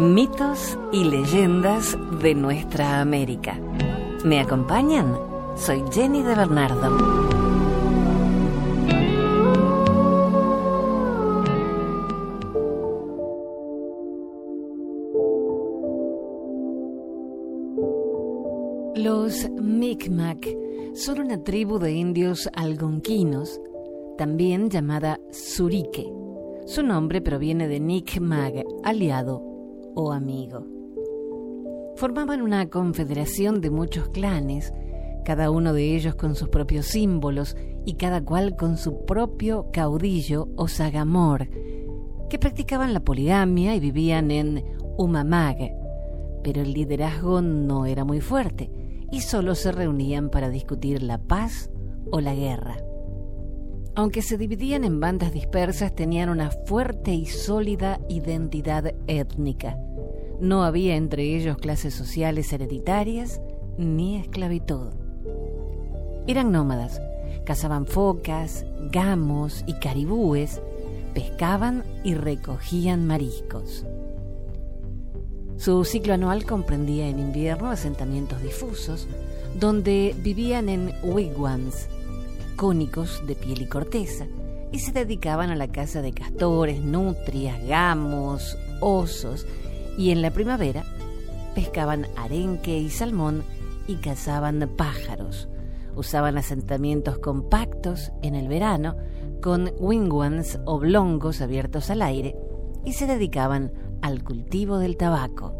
Mitos y leyendas de nuestra América. ¿Me acompañan? Soy Jenny de Bernardo. Los Micmac son una tribu de indios algonquinos, también llamada Surique. Su nombre proviene de Nick Mag, aliado o amigo. Formaban una confederación de muchos clanes, cada uno de ellos con sus propios símbolos y cada cual con su propio caudillo o sagamor, que practicaban la poligamia y vivían en Umamag, pero el liderazgo no era muy fuerte y solo se reunían para discutir la paz o la guerra. Aunque se dividían en bandas dispersas, tenían una fuerte y sólida identidad étnica. No había entre ellos clases sociales hereditarias ni esclavitud. Eran nómadas, cazaban focas, gamos y caribúes, pescaban y recogían mariscos. Su ciclo anual comprendía en invierno asentamientos difusos, donde vivían en wigwams, cónicos de piel y corteza, y se dedicaban a la caza de castores, nutrias, gamos, osos, y en la primavera pescaban arenque y salmón y cazaban pájaros. Usaban asentamientos compactos en el verano con wigwams oblongos abiertos al aire y se dedicaban al cultivo del tabaco.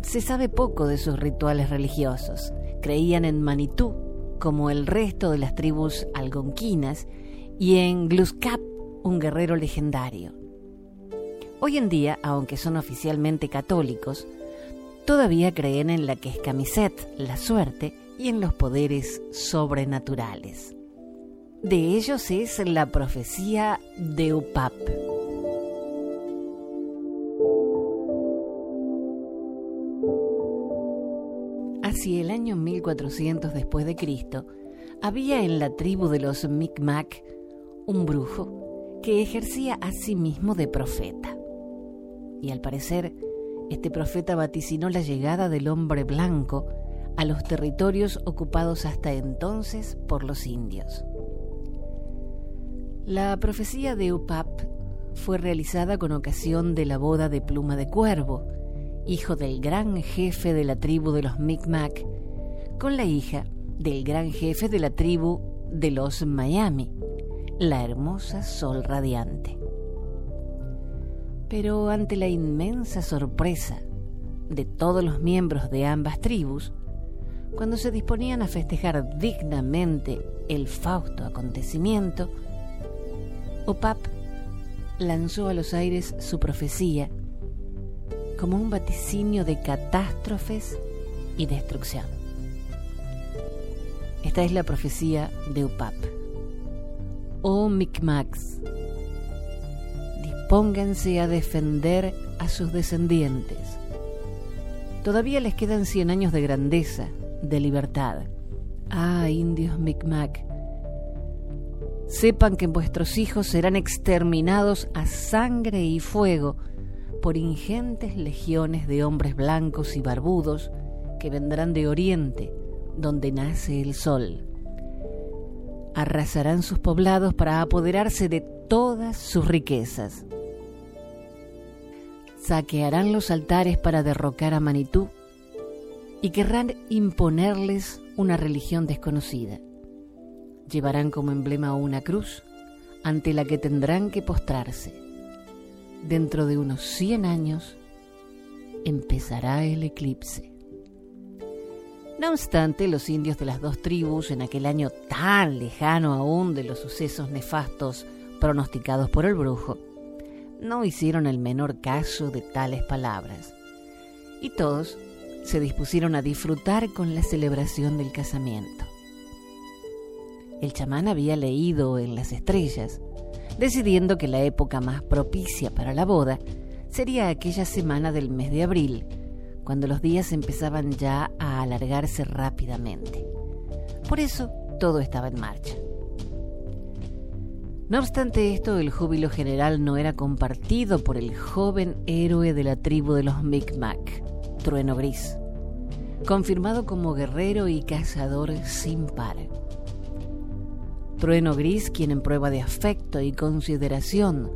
Se sabe poco de sus rituales religiosos. Creían en Manitú, como el resto de las tribus algonquinas, y en Gluskap, un guerrero legendario. Hoy en día, aunque son oficialmente católicos, todavía creen en la que es camiset, la suerte, y en los poderes sobrenaturales. De ellos es la profecía de Upap. Año 1400 después de Cristo, había en la tribu de los Micmac un brujo que ejercía a sí mismo de profeta. Y al parecer, este profeta vaticinó la llegada del hombre blanco a los territorios ocupados hasta entonces por los indios. La profecía de Upap fue realizada con ocasión de la boda de Pluma de Cuervo, hijo del gran jefe de la tribu de los Micmac, con la hija del gran jefe de la tribu de los Miami, la hermosa Sol Radiante. Pero ante la inmensa sorpresa de todos los miembros de ambas tribus, cuando se disponían a festejar dignamente el fausto acontecimiento, Opap lanzó a los aires su profecía como un vaticinio de catástrofes y destrucción. Esta es la profecía de Upap. Oh Micmacs, dispónganse a defender a sus descendientes. Todavía les quedan cien años de grandeza, de libertad. Ah, indios Micmac, sepan que vuestros hijos serán exterminados a sangre y fuego por ingentes legiones de hombres blancos y barbudos que vendrán de oriente, donde nace el sol. Arrasarán sus poblados para apoderarse de todas sus riquezas. Saquearán los altares para derrocar a Manitú y querrán imponerles una religión desconocida. Llevarán como emblema una cruz ante la que tendrán que postrarse dentro de unos 100 años empezará el eclipse. No obstante, los indios de las dos tribus, en aquel año tan lejano aún de los sucesos nefastos pronosticados por el brujo, no hicieron el menor caso de tales palabras, y todos se dispusieron a disfrutar con la celebración del casamiento. El chamán había leído en las estrellas decidiendo que la época más propicia para la boda sería aquella semana del mes de abril, cuando los días empezaban ya a alargarse rápidamente. Por eso todo estaba en marcha. No obstante esto, el júbilo general no era compartido por el joven héroe de la tribu de los Micmac, Trueno Gris, confirmado como guerrero y cazador sin par. Trueno Gris, quien en prueba de afecto y consideración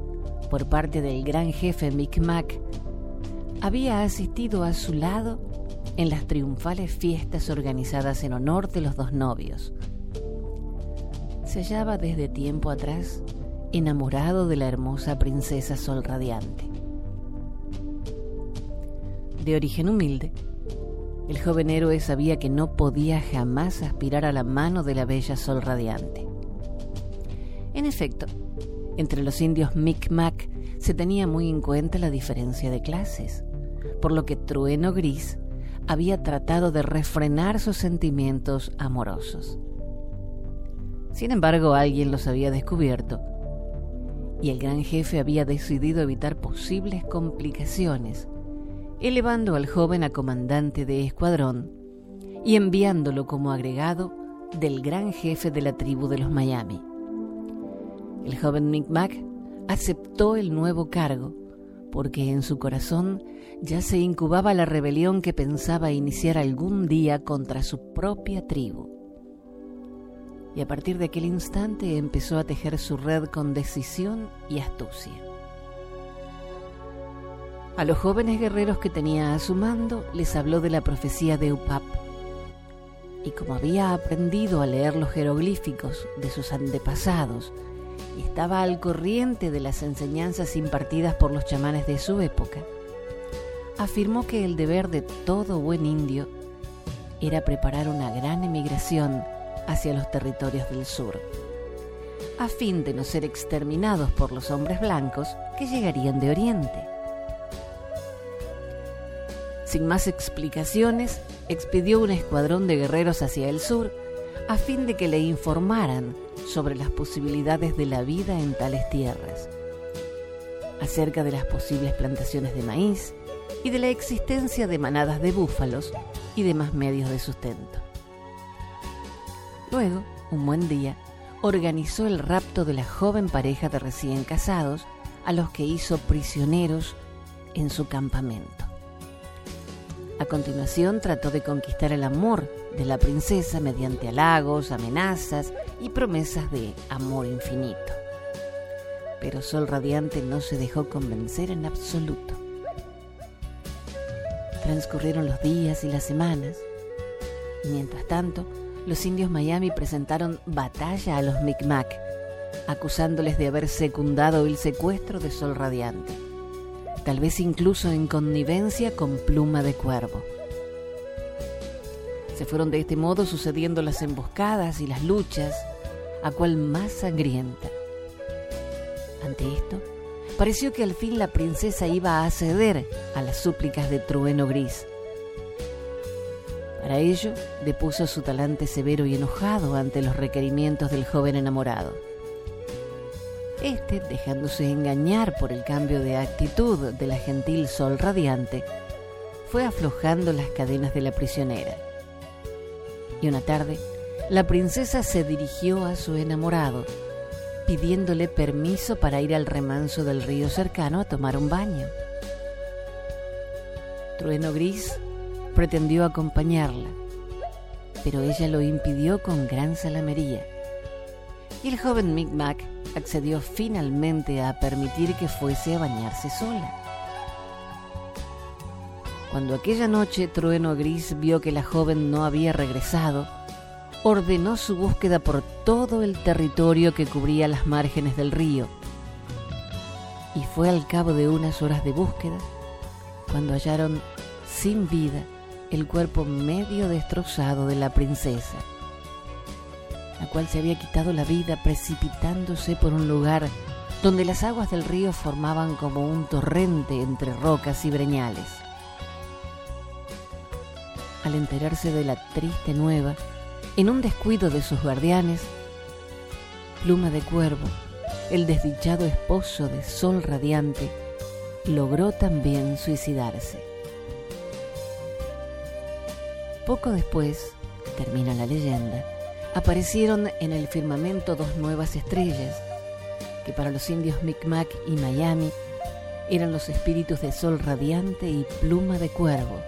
por parte del gran jefe Micmac, había asistido a su lado en las triunfales fiestas organizadas en honor de los dos novios. Se hallaba desde tiempo atrás enamorado de la hermosa princesa Sol Radiante. De origen humilde, el joven héroe sabía que no podía jamás aspirar a la mano de la bella Sol Radiante. En efecto, entre los indios Micmac se tenía muy en cuenta la diferencia de clases, por lo que Trueno Gris había tratado de refrenar sus sentimientos amorosos. Sin embargo, alguien los había descubierto y el gran jefe había decidido evitar posibles complicaciones, elevando al joven a comandante de escuadrón y enviándolo como agregado del gran jefe de la tribu de los Miami. El joven Micmac aceptó el nuevo cargo porque en su corazón ya se incubaba la rebelión que pensaba iniciar algún día contra su propia tribu. Y a partir de aquel instante empezó a tejer su red con decisión y astucia. A los jóvenes guerreros que tenía a su mando les habló de la profecía de Upap. Y como había aprendido a leer los jeroglíficos de sus antepasados y estaba al corriente de las enseñanzas impartidas por los chamanes de su época, afirmó que el deber de todo buen indio era preparar una gran emigración hacia los territorios del sur, a fin de no ser exterminados por los hombres blancos que llegarían de Oriente. Sin más explicaciones, expidió un escuadrón de guerreros hacia el sur a fin de que le informaran sobre las posibilidades de la vida en tales tierras, acerca de las posibles plantaciones de maíz y de la existencia de manadas de búfalos y demás medios de sustento. Luego, un buen día, organizó el rapto de la joven pareja de recién casados a los que hizo prisioneros en su campamento. A continuación trató de conquistar el amor de la princesa mediante halagos, amenazas y promesas de amor infinito. Pero Sol Radiante no se dejó convencer en absoluto. Transcurrieron los días y las semanas, mientras tanto, los indios Miami presentaron batalla a los Micmac, acusándoles de haber secundado el secuestro de Sol Radiante, tal vez incluso en connivencia con Pluma de Cuervo. Se fueron de este modo sucediendo las emboscadas y las luchas, a cual más sangrienta. Ante esto, pareció que al fin la princesa iba a ceder a las súplicas de Trueno Gris. Para ello, depuso su talante severo y enojado ante los requerimientos del joven enamorado. Este, dejándose engañar por el cambio de actitud de la gentil sol radiante, fue aflojando las cadenas de la prisionera y una tarde la princesa se dirigió a su enamorado, pidiéndole permiso para ir al remanso del río cercano a tomar un baño. Trueno Gris pretendió acompañarla, pero ella lo impidió con gran salamería. Y el joven Micmac accedió finalmente a permitir que fuese a bañarse sola. Cuando aquella noche Trueno Gris vio que la joven no había regresado, ordenó su búsqueda por todo el territorio que cubría las márgenes del río. Y fue al cabo de unas horas de búsqueda cuando hallaron sin vida el cuerpo medio destrozado de la princesa, la cual se había quitado la vida precipitándose por un lugar donde las aguas del río formaban como un torrente entre rocas y breñales. Al enterarse de la triste nueva, en un descuido de sus guardianes, Pluma de Cuervo, el desdichado esposo de Sol Radiante, logró también suicidarse. Poco después, termina la leyenda, aparecieron en el firmamento dos nuevas estrellas, que para los indios Micmac y Miami eran los espíritus de sol radiante y pluma de cuervo,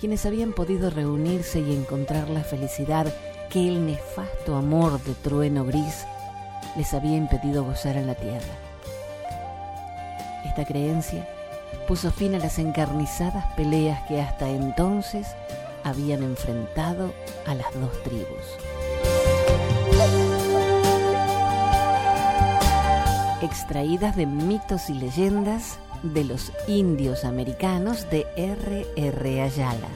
quienes habían podido reunirse y encontrar la felicidad que el nefasto amor de trueno gris les había impedido gozar en la tierra. Esta creencia puso fin a las encarnizadas peleas que hasta entonces habían enfrentado a las dos tribus. Extraídas de mitos y leyendas de los indios americanos de R. R. Ayala.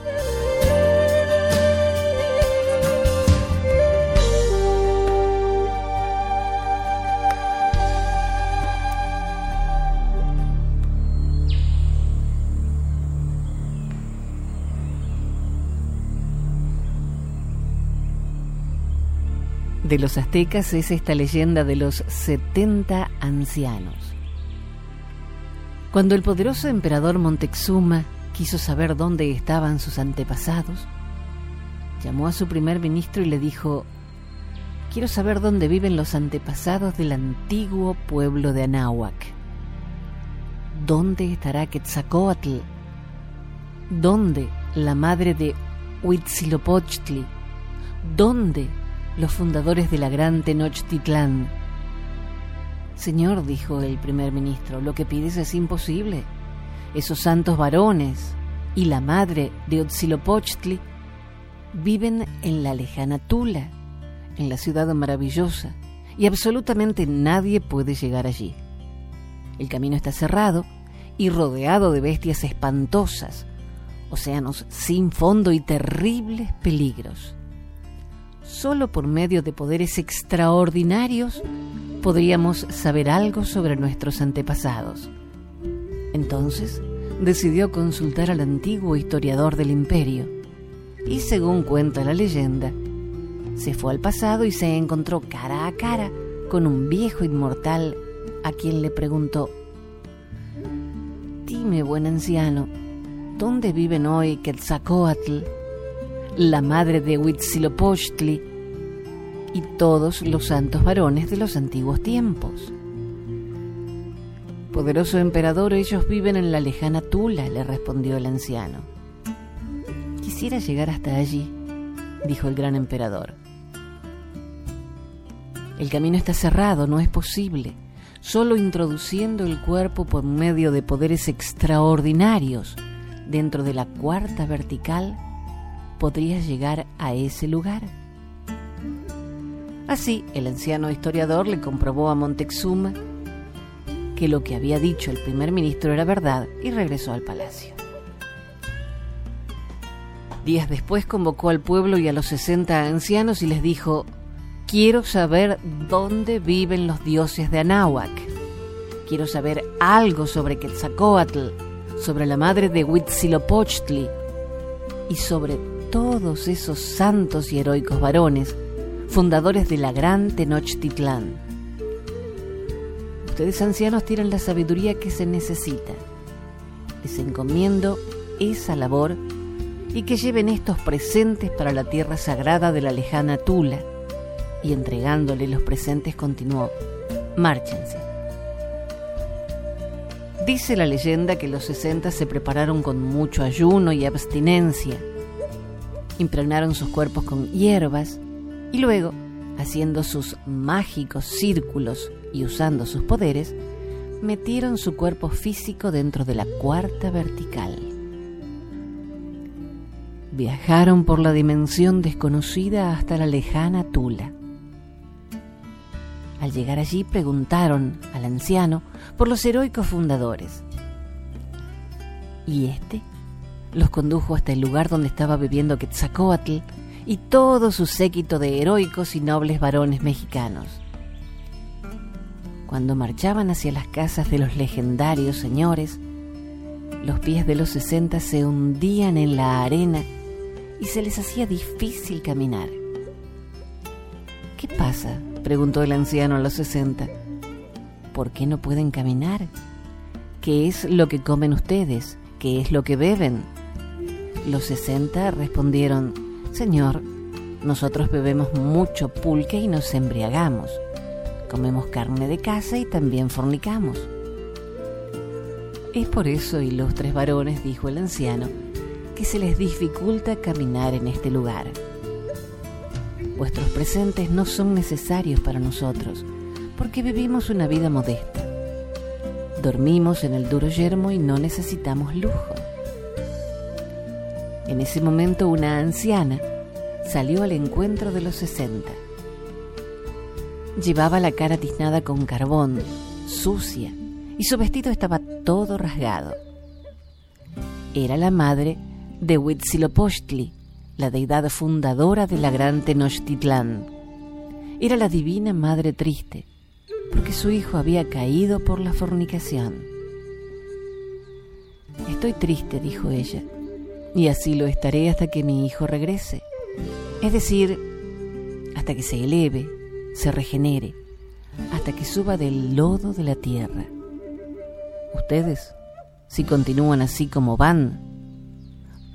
de los aztecas es esta leyenda de los 70 ancianos. Cuando el poderoso emperador Montezuma quiso saber dónde estaban sus antepasados, llamó a su primer ministro y le dijo, quiero saber dónde viven los antepasados del antiguo pueblo de Anáhuac. ¿Dónde estará Quetzalcoatl? ¿Dónde la madre de Huitzilopochtli? ¿Dónde los fundadores de la gran Tenochtitlán. Señor, dijo el primer ministro, lo que pides es imposible. Esos santos varones y la madre de Otzilopochtli viven en la lejana Tula, en la ciudad maravillosa, y absolutamente nadie puede llegar allí. El camino está cerrado y rodeado de bestias espantosas, océanos sin fondo y terribles peligros. Solo por medio de poderes extraordinarios podríamos saber algo sobre nuestros antepasados. Entonces decidió consultar al antiguo historiador del imperio y según cuenta la leyenda, se fue al pasado y se encontró cara a cara con un viejo inmortal a quien le preguntó, Dime, buen anciano, ¿dónde viven hoy Quetzalcoatl la madre de Huitzilopochtli y todos los santos varones de los antiguos tiempos. Poderoso emperador, ellos viven en la lejana Tula, le respondió el anciano. Quisiera llegar hasta allí, dijo el gran emperador. El camino está cerrado, no es posible. Solo introduciendo el cuerpo por medio de poderes extraordinarios dentro de la cuarta vertical podrías llegar a ese lugar. Así, el anciano historiador le comprobó a Montezuma que lo que había dicho el primer ministro era verdad y regresó al palacio. Días después convocó al pueblo y a los 60 ancianos y les dijo, quiero saber dónde viven los dioses de Anáhuac. Quiero saber algo sobre Quetzalcoatl, sobre la madre de Huitzilopochtli y sobre todos esos santos y heroicos varones, fundadores de la gran Tenochtitlán. Ustedes ancianos tienen la sabiduría que se necesita. Les encomiendo esa labor y que lleven estos presentes para la tierra sagrada de la lejana Tula. Y entregándole los presentes continuó, márchense. Dice la leyenda que los 60 se prepararon con mucho ayuno y abstinencia impregnaron sus cuerpos con hierbas y luego, haciendo sus mágicos círculos y usando sus poderes, metieron su cuerpo físico dentro de la cuarta vertical. Viajaron por la dimensión desconocida hasta la lejana Tula. Al llegar allí preguntaron al anciano por los heroicos fundadores. Y este los condujo hasta el lugar donde estaba viviendo Quetzalcoatl y todo su séquito de heroicos y nobles varones mexicanos. Cuando marchaban hacia las casas de los legendarios señores, los pies de los sesenta se hundían en la arena y se les hacía difícil caminar. ¿Qué pasa? preguntó el anciano a los sesenta. ¿Por qué no pueden caminar? ¿Qué es lo que comen ustedes? ¿Qué es lo que beben? Los sesenta respondieron, Señor, nosotros bebemos mucho pulque y nos embriagamos. comemos carne de casa y también fornicamos. Es por eso, ilustres varones, dijo el anciano, que se les dificulta caminar en este lugar. Vuestros presentes no son necesarios para nosotros, porque vivimos una vida modesta. Dormimos en el duro yermo y no necesitamos lujo. En ese momento una anciana salió al encuentro de los sesenta. Llevaba la cara tiznada con carbón, sucia, y su vestido estaba todo rasgado. Era la madre de Huitzilopochtli, la deidad fundadora de la gran Tenochtitlán. Era la divina madre triste, porque su hijo había caído por la fornicación. Estoy triste, dijo ella, y así lo estaré hasta que mi hijo regrese, es decir, hasta que se eleve, se regenere, hasta que suba del lodo de la tierra. Ustedes, si continúan así como van,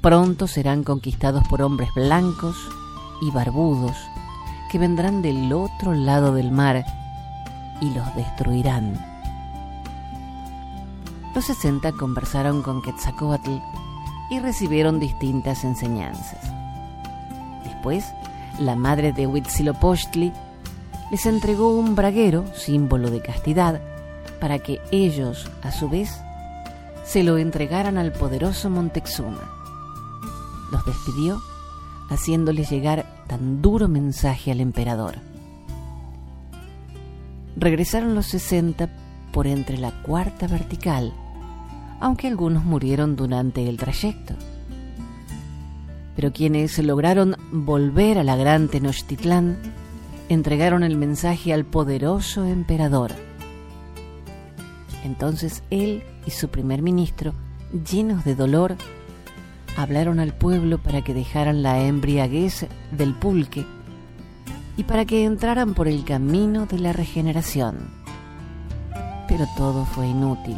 pronto serán conquistados por hombres blancos y barbudos que vendrán del otro lado del mar y los destruirán. Los sesenta conversaron con Quetzalcoatl y recibieron distintas enseñanzas. Después, la madre de Huitzilopochtli les entregó un braguero, símbolo de castidad, para que ellos, a su vez, se lo entregaran al poderoso Montezuma. Los despidió, haciéndoles llegar tan duro mensaje al emperador. Regresaron los sesenta por entre la cuarta vertical, aunque algunos murieron durante el trayecto. Pero quienes lograron volver a la gran Tenochtitlán entregaron el mensaje al poderoso emperador entonces él y su primer ministro, llenos de dolor, hablaron al pueblo para que dejaran la embriaguez del pulque y para que entraran por el camino de la regeneración. Pero todo fue inútil.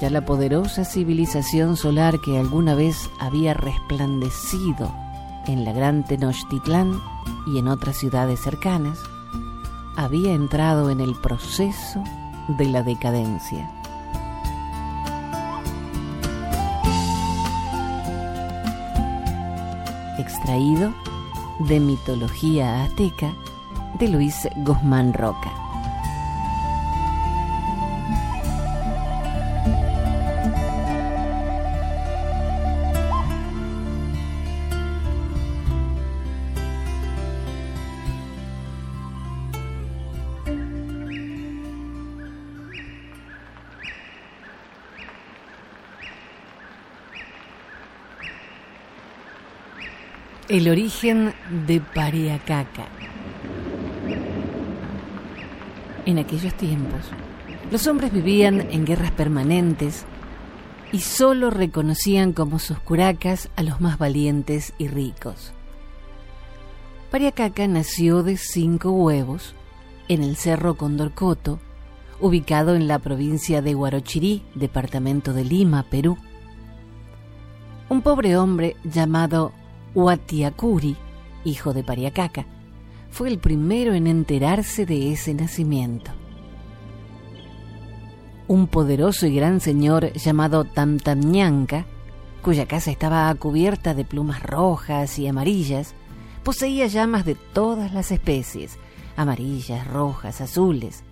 Ya la poderosa civilización solar que alguna vez había resplandecido en la gran Tenochtitlán y en otras ciudades cercanas, había entrado en el proceso de la decadencia. Extraído de Mitología Azteca de Luis Guzmán Roca. El origen de Pariacaca. En aquellos tiempos, los hombres vivían en guerras permanentes y solo reconocían como sus curacas a los más valientes y ricos. Pariacaca nació de cinco huevos en el cerro Condorcoto, ubicado en la provincia de Huarochirí, departamento de Lima, Perú. Un pobre hombre llamado Huatiacuri, hijo de Pariacaca, fue el primero en enterarse de ese nacimiento. Un poderoso y gran señor llamado Tamtamñanca, cuya casa estaba cubierta de plumas rojas y amarillas, poseía llamas de todas las especies, amarillas, rojas, azules.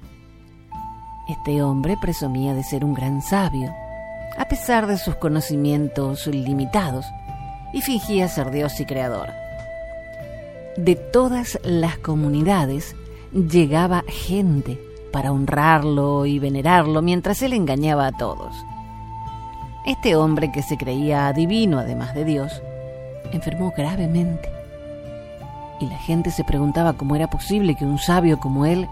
Este hombre presumía de ser un gran sabio, a pesar de sus conocimientos limitados, y fingía ser Dios y creador. De todas las comunidades llegaba gente para honrarlo y venerarlo mientras él engañaba a todos. Este hombre que se creía adivino además de Dios, enfermó gravemente. Y la gente se preguntaba cómo era posible que un sabio como él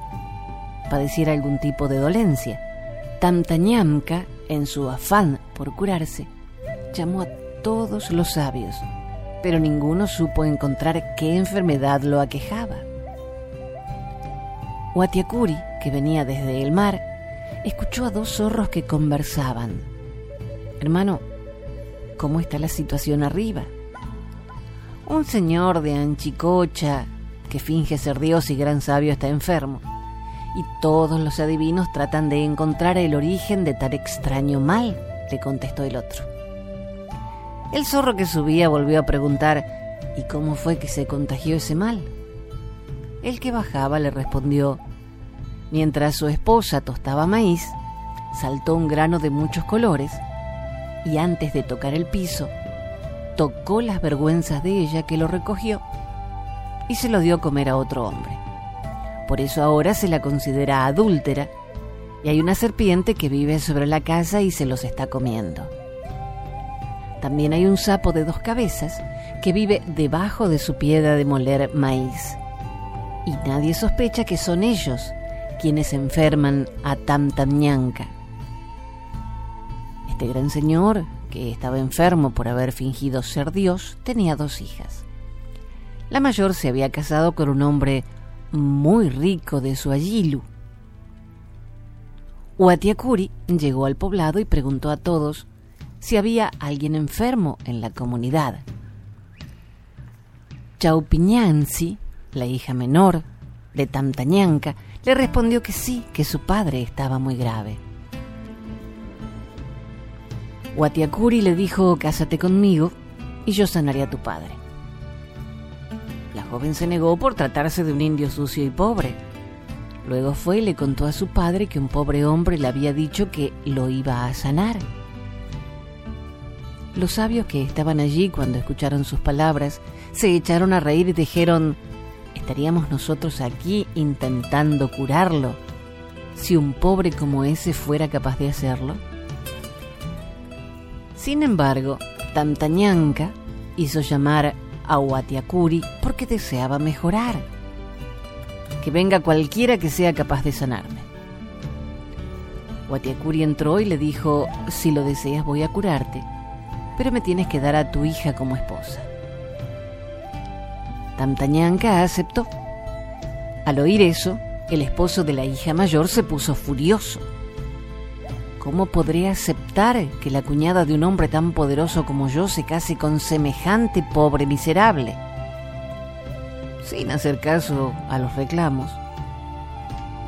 padeciera algún tipo de dolencia. Tamtañamka, en su afán por curarse, llamó a todos los sabios, pero ninguno supo encontrar qué enfermedad lo aquejaba. Watiakuri, que venía desde el mar, escuchó a dos zorros que conversaban. Hermano, ¿cómo está la situación arriba? Un señor de Anchicocha, que finge ser Dios y gran sabio, está enfermo, y todos los adivinos tratan de encontrar el origen de tal extraño mal, le contestó el otro. El zorro que subía volvió a preguntar, ¿y cómo fue que se contagió ese mal? El que bajaba le respondió, mientras su esposa tostaba maíz, saltó un grano de muchos colores y antes de tocar el piso, tocó las vergüenzas de ella que lo recogió y se lo dio a comer a otro hombre. Por eso ahora se la considera adúltera y hay una serpiente que vive sobre la casa y se los está comiendo. También hay un sapo de dos cabezas que vive debajo de su piedra de moler maíz. Y nadie sospecha que son ellos quienes enferman a Tamtamñanca. Este gran señor, que estaba enfermo por haber fingido ser Dios, tenía dos hijas. La mayor se había casado con un hombre muy rico de su ayilu. Huatiacuri llegó al poblado y preguntó a todos si había alguien enfermo en la comunidad. Chaupiñansi, la hija menor de Tamtañanca, le respondió que sí, que su padre estaba muy grave. Huatiacuri le dijo, cásate conmigo y yo sanaré a tu padre. La joven se negó por tratarse de un indio sucio y pobre. Luego fue y le contó a su padre que un pobre hombre le había dicho que lo iba a sanar. Los sabios que estaban allí cuando escucharon sus palabras se echaron a reír y dijeron, ¿estaríamos nosotros aquí intentando curarlo si un pobre como ese fuera capaz de hacerlo? Sin embargo, Tantañanca hizo llamar a Huatiacuri porque deseaba mejorar. Que venga cualquiera que sea capaz de sanarme. Huatiacuri entró y le dijo, si lo deseas voy a curarte pero me tienes que dar a tu hija como esposa. Tamtañanca aceptó. Al oír eso, el esposo de la hija mayor se puso furioso. ¿Cómo podré aceptar que la cuñada de un hombre tan poderoso como yo se case con semejante pobre miserable? Sin hacer caso a los reclamos,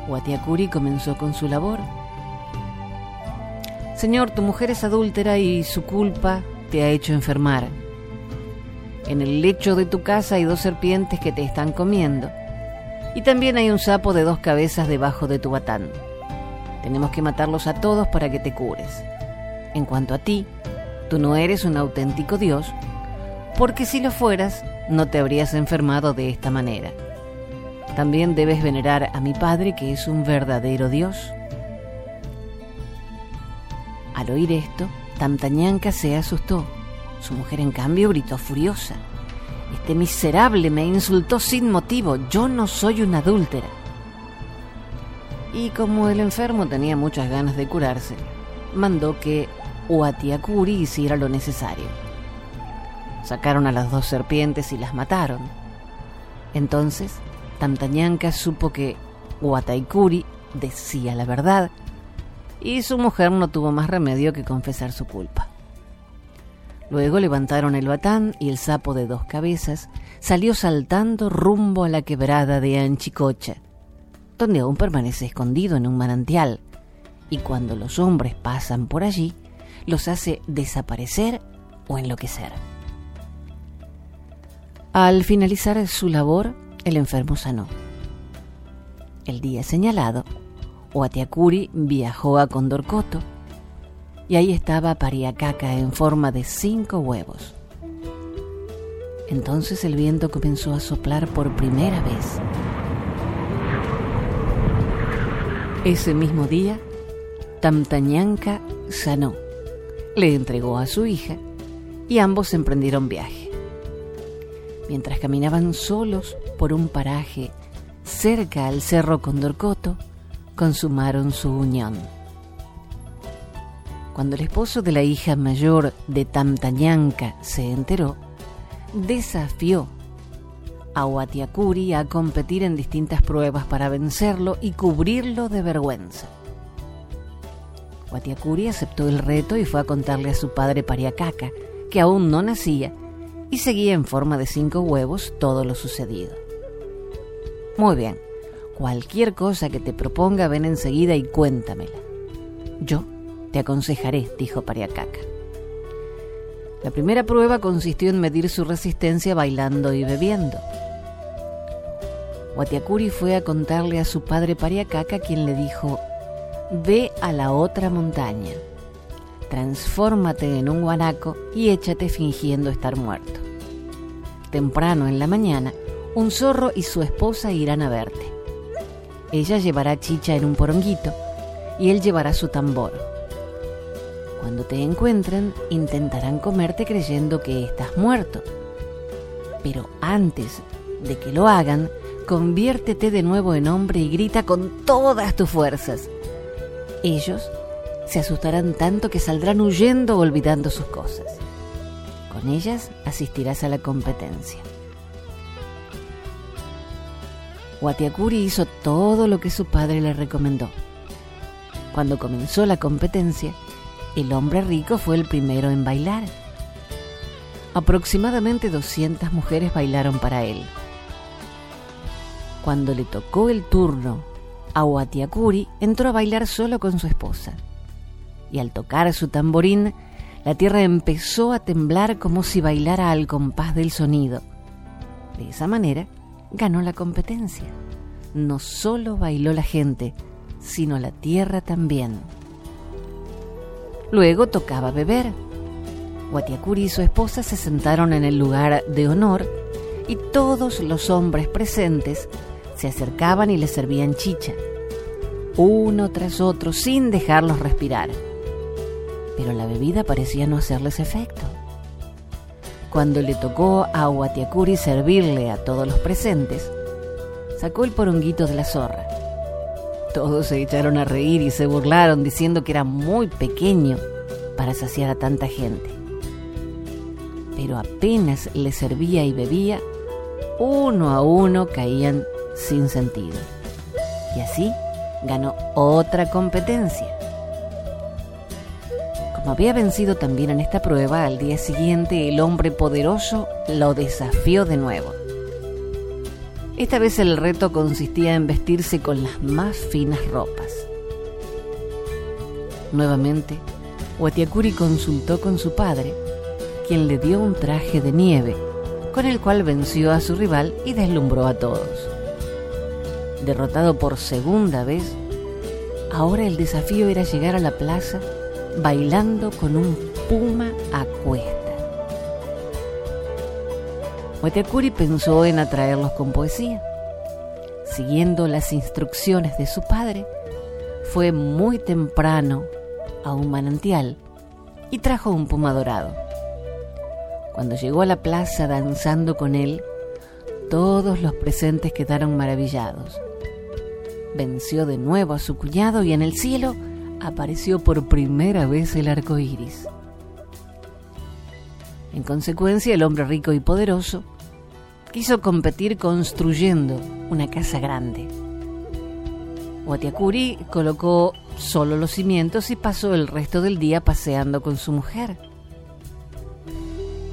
Watiakuri comenzó con su labor. Señor, tu mujer es adúltera y su culpa te ha hecho enfermar. En el lecho de tu casa hay dos serpientes que te están comiendo. Y también hay un sapo de dos cabezas debajo de tu batán. Tenemos que matarlos a todos para que te cures. En cuanto a ti, tú no eres un auténtico Dios, porque si lo fueras, no te habrías enfermado de esta manera. También debes venerar a mi Padre, que es un verdadero Dios. Al oír esto, Tamtañanca se asustó. Su mujer, en cambio, gritó furiosa. Este miserable me insultó sin motivo. Yo no soy una adúltera. Y como el enfermo tenía muchas ganas de curarse, mandó que Uatiacuri hiciera lo necesario. Sacaron a las dos serpientes y las mataron. Entonces, Tamtañanca supo que Uataikuri decía la verdad y su mujer no tuvo más remedio que confesar su culpa. Luego levantaron el batán y el sapo de dos cabezas salió saltando rumbo a la quebrada de Anchicocha, donde aún permanece escondido en un manantial, y cuando los hombres pasan por allí, los hace desaparecer o enloquecer. Al finalizar su labor, el enfermo sanó. El día señalado, Oatiacuri viajó a Condorcoto y ahí estaba Pariacaca en forma de cinco huevos. Entonces el viento comenzó a soplar por primera vez. Ese mismo día, Tamtañanca sanó, le entregó a su hija y ambos emprendieron viaje. Mientras caminaban solos por un paraje cerca al cerro Condorcoto, consumaron su unión. Cuando el esposo de la hija mayor de Tamtañanca se enteró, desafió a Watiakuri a competir en distintas pruebas para vencerlo y cubrirlo de vergüenza. Watiakuri aceptó el reto y fue a contarle a su padre Pariacaca, que aún no nacía, y seguía en forma de cinco huevos todo lo sucedido. Muy bien, Cualquier cosa que te proponga, ven enseguida y cuéntamela. Yo te aconsejaré, dijo Pariacaca. La primera prueba consistió en medir su resistencia bailando y bebiendo. Watiakuri fue a contarle a su padre Pariacaca, quien le dijo, ve a la otra montaña, transfórmate en un guanaco y échate fingiendo estar muerto. Temprano en la mañana, un zorro y su esposa irán a verte. Ella llevará chicha en un poronguito y él llevará su tambor. Cuando te encuentren, intentarán comerte creyendo que estás muerto. Pero antes de que lo hagan, conviértete de nuevo en hombre y grita con todas tus fuerzas. Ellos se asustarán tanto que saldrán huyendo olvidando sus cosas. Con ellas asistirás a la competencia. Watiakuri hizo todo lo que su padre le recomendó. Cuando comenzó la competencia, el hombre rico fue el primero en bailar. Aproximadamente 200 mujeres bailaron para él. Cuando le tocó el turno a Watiakuri, entró a bailar solo con su esposa. Y al tocar su tamborín, la tierra empezó a temblar como si bailara al compás del sonido. De esa manera, ganó la competencia. No solo bailó la gente, sino la tierra también. Luego tocaba beber. Watiakuri y su esposa se sentaron en el lugar de honor y todos los hombres presentes se acercaban y le servían chicha, uno tras otro sin dejarlos respirar. Pero la bebida parecía no hacerles efecto. Cuando le tocó a Watiakuri servirle a todos los presentes, sacó el poronguito de la zorra. Todos se echaron a reír y se burlaron diciendo que era muy pequeño para saciar a tanta gente. Pero apenas le servía y bebía, uno a uno caían sin sentido. Y así ganó otra competencia. Había vencido también en esta prueba, al día siguiente el hombre poderoso lo desafió de nuevo. Esta vez el reto consistía en vestirse con las más finas ropas. Nuevamente, Watiakuri consultó con su padre, quien le dio un traje de nieve, con el cual venció a su rival y deslumbró a todos derrotado por segunda vez, ahora el desafío era llegar a la plaza bailando con un puma a cuesta. Watiakuri pensó en atraerlos con poesía. Siguiendo las instrucciones de su padre, fue muy temprano a un manantial y trajo un puma dorado. Cuando llegó a la plaza danzando con él, todos los presentes quedaron maravillados venció de nuevo a su cuñado y en el cielo apareció por primera vez el arco iris. En consecuencia, el hombre rico y poderoso quiso competir construyendo una casa grande. Watiakuri colocó solo los cimientos y pasó el resto del día paseando con su mujer.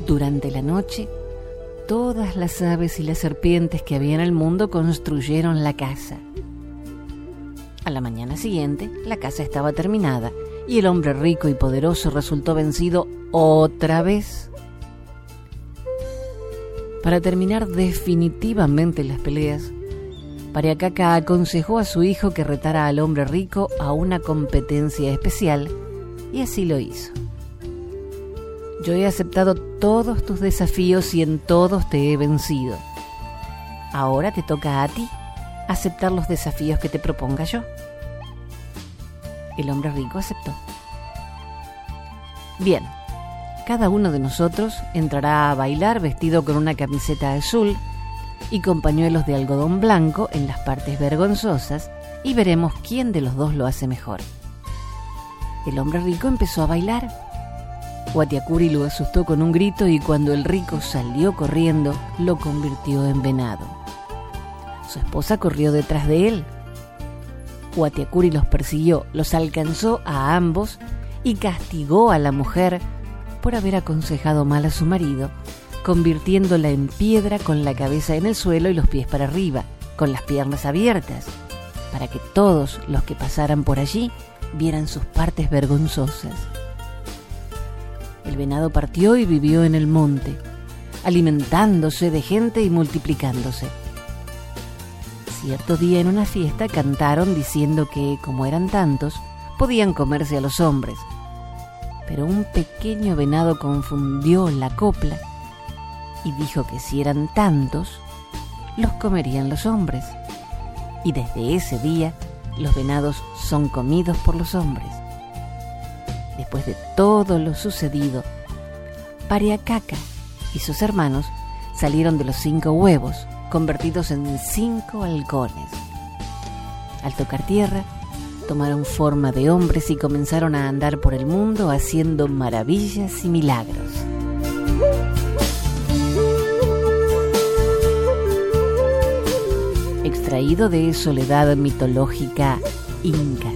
Durante la noche, todas las aves y las serpientes que había en el mundo construyeron la casa. A la mañana siguiente, la casa estaba terminada y el hombre rico y poderoso resultó vencido otra vez. Para terminar definitivamente las peleas, Pariacaca aconsejó a su hijo que retara al hombre rico a una competencia especial y así lo hizo. Yo he aceptado todos tus desafíos y en todos te he vencido. Ahora te toca a ti aceptar los desafíos que te proponga yo. El hombre rico aceptó. Bien, cada uno de nosotros entrará a bailar vestido con una camiseta azul y con pañuelos de algodón blanco en las partes vergonzosas y veremos quién de los dos lo hace mejor. El hombre rico empezó a bailar. Watiakuri lo asustó con un grito y cuando el rico salió corriendo, lo convirtió en venado. Su esposa corrió detrás de él. Watiakuri los persiguió, los alcanzó a ambos y castigó a la mujer por haber aconsejado mal a su marido, convirtiéndola en piedra con la cabeza en el suelo y los pies para arriba, con las piernas abiertas, para que todos los que pasaran por allí vieran sus partes vergonzosas. El venado partió y vivió en el monte, alimentándose de gente y multiplicándose. Cierto día en una fiesta cantaron diciendo que, como eran tantos, podían comerse a los hombres. Pero un pequeño venado confundió la copla y dijo que si eran tantos, los comerían los hombres. Y desde ese día los venados son comidos por los hombres. Después de todo lo sucedido, Pariacaca y sus hermanos salieron de los cinco huevos, convertidos en cinco halcones. Al tocar tierra, tomaron forma de hombres y comenzaron a andar por el mundo haciendo maravillas y milagros. Extraído de Soledad mitológica inca.